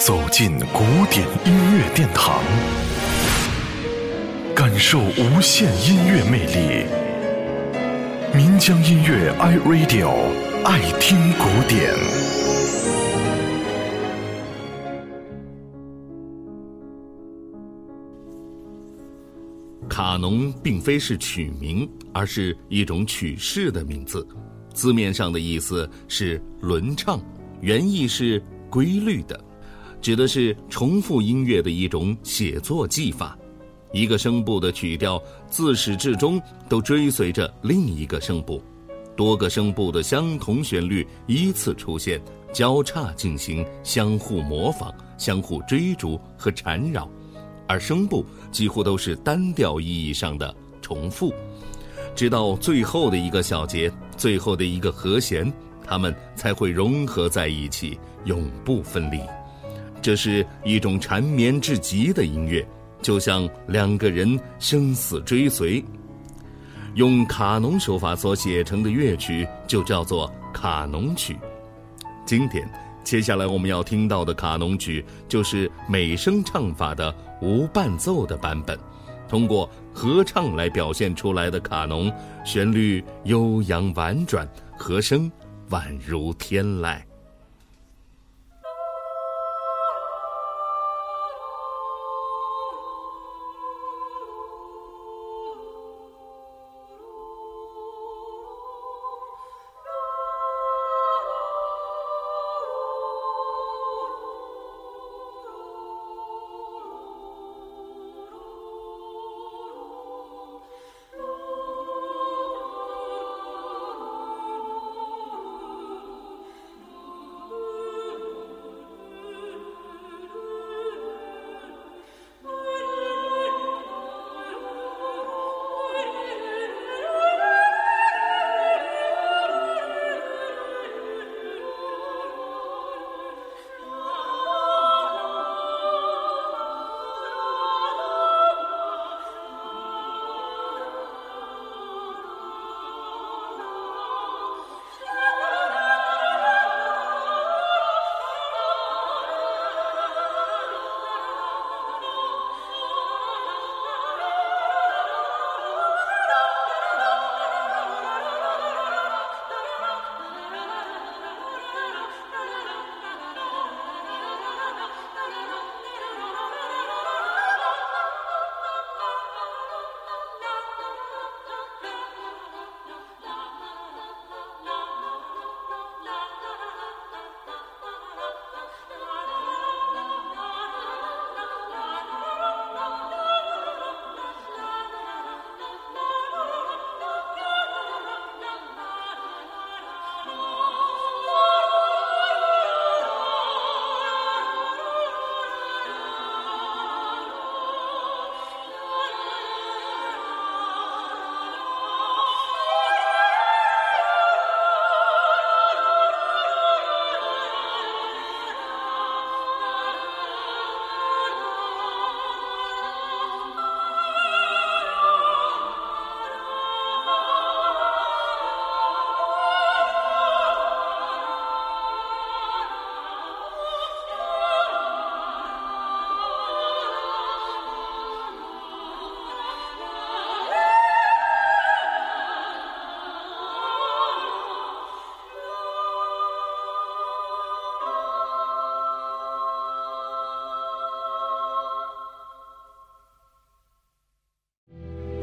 走进古典音乐殿堂，感受无限音乐魅力。民江音乐 iRadio 爱听古典。卡农并非是曲名，而是一种曲式的名字。字面上的意思是轮唱，原意是规律的。指的是重复音乐的一种写作技法，一个声部的曲调自始至终都追随着另一个声部，多个声部的相同旋律依次出现，交叉进行，相互模仿、相互追逐和缠绕，而声部几乎都是单调意义上的重复，直到最后的一个小节、最后的一个和弦，它们才会融合在一起，永不分离。这是一种缠绵至极的音乐，就像两个人生死追随。用卡农手法所写成的乐曲就叫做卡农曲。今天，接下来我们要听到的卡农曲就是美声唱法的无伴奏的版本，通过合唱来表现出来的卡农，旋律悠扬婉转，和声宛如天籁。